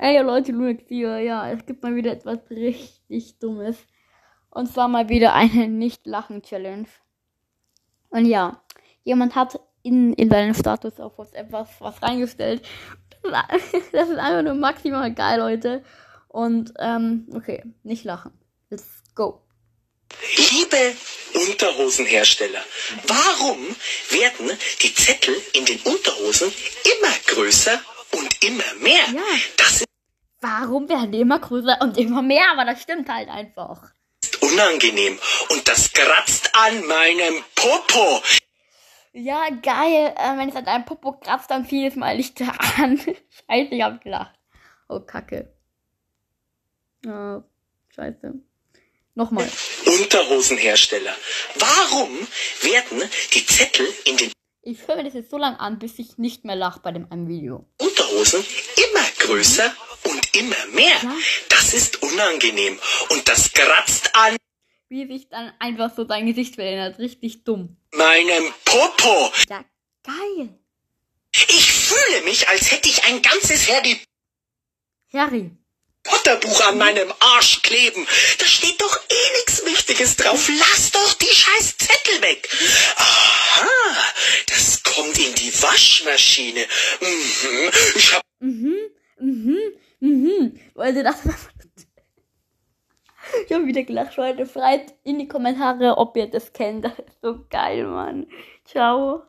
Ey Leute, Lunex hier, ja, es gibt mal wieder etwas richtig Dummes. Und zwar mal wieder eine Nicht-Lachen-Challenge. Und ja, jemand hat in, in seinen Status auf WhatsApp was, was reingestellt. Das ist einfach nur maximal geil, Leute. Und, ähm, okay, nicht lachen. Let's go. Liebe Unterhosenhersteller, warum werden die Zettel in den Unterhosen immer größer und immer mehr? Ja. Das Warum werden die immer größer und immer mehr? Aber das stimmt halt einfach. ist unangenehm und das kratzt an meinem Popo. Ja, geil. Äh, wenn es an deinem Popo kratzt, dann fiel es mal nicht an. Scheiße, ich hab gelacht. Oh, Kacke. Ja, scheiße. Nochmal. Unterhosenhersteller, warum werden die Zettel in den Ich höre mir das jetzt so lange an, bis ich nicht mehr lache bei dem einen Video. Unterhosen immer größer und immer mehr? Ja. Das ist unangenehm und das kratzt an Wie sich dann einfach so sein Gesicht verändert. Richtig dumm. meinem Popo. Ja, geil. Ich fühle mich, als hätte ich ein ganzes Harry Harry. Potter Buch an meinem Arsch kleben. Da steht doch eh nichts Wichtiges drauf. Lass doch die scheiß Zettel weg. Aha, das kommt in die Waschmaschine. Mhm. Ich hab Mhm, mhm, mhm. Leute, das Ich habe wieder gelacht, Leute. Schreibt in die Kommentare, ob ihr das kennt. Das ist so geil, Mann. Ciao.